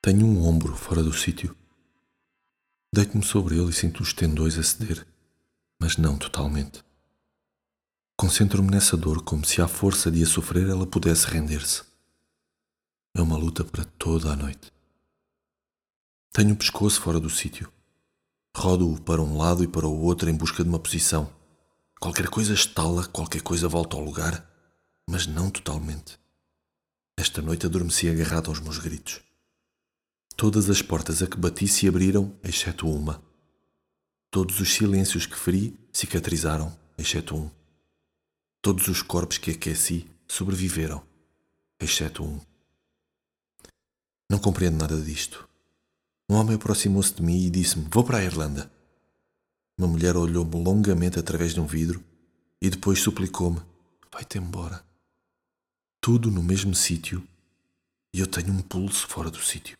Tenho um ombro fora do sítio. Deito-me sobre ele e sinto os tendões a ceder, mas não totalmente. Concentro-me nessa dor como se à força de a sofrer ela pudesse render-se. É uma luta para toda a noite. Tenho o pescoço fora do sítio. Rodo-o para um lado e para o outro em busca de uma posição. Qualquer coisa estala, qualquer coisa volta ao lugar, mas não totalmente. Esta noite adormeci agarrado aos meus gritos. Todas as portas a que bati se abriram, exceto uma. Todos os silêncios que feri cicatrizaram, exceto um. Todos os corpos que aqueci sobreviveram, exceto um. Não compreendo nada disto. Um homem aproximou-se de mim e disse-me: Vou para a Irlanda. Uma mulher olhou-me longamente através de um vidro e depois suplicou-me: Vai-te embora. Tudo no mesmo sítio e eu tenho um pulso fora do sítio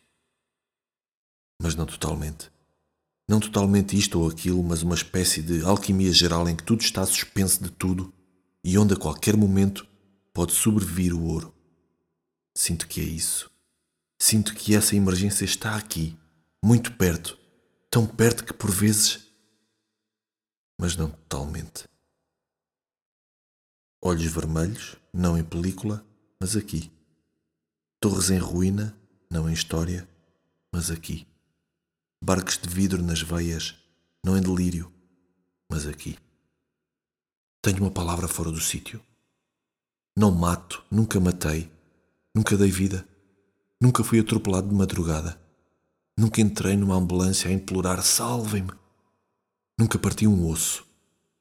mas não totalmente. Não totalmente isto ou aquilo, mas uma espécie de alquimia geral em que tudo está suspenso de tudo e onde a qualquer momento pode sobrevir o ouro. Sinto que é isso. Sinto que essa emergência está aqui, muito perto, tão perto que por vezes. Mas não totalmente. Olhos vermelhos, não em película, mas aqui. Torres em ruína, não em história, mas aqui barcos de vidro nas veias, não em delírio, mas aqui. Tenho uma palavra fora do sítio. Não mato, nunca matei, nunca dei vida, nunca fui atropelado de madrugada, nunca entrei numa ambulância a implorar salvem-me, nunca parti um osso,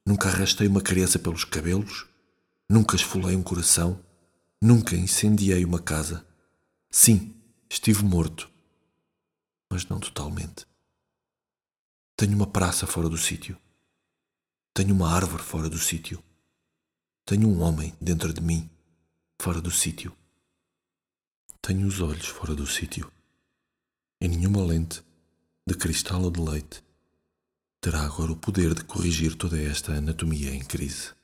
nunca arrastei uma criança pelos cabelos, nunca esfolei um coração, nunca incendiei uma casa. Sim, estive morto mas não totalmente. Tenho uma praça fora do sítio. Tenho uma árvore fora do sítio. Tenho um homem dentro de mim, fora do sítio. Tenho os olhos fora do sítio. E nenhuma lente, de cristal ou de leite, terá agora o poder de corrigir toda esta anatomia em crise.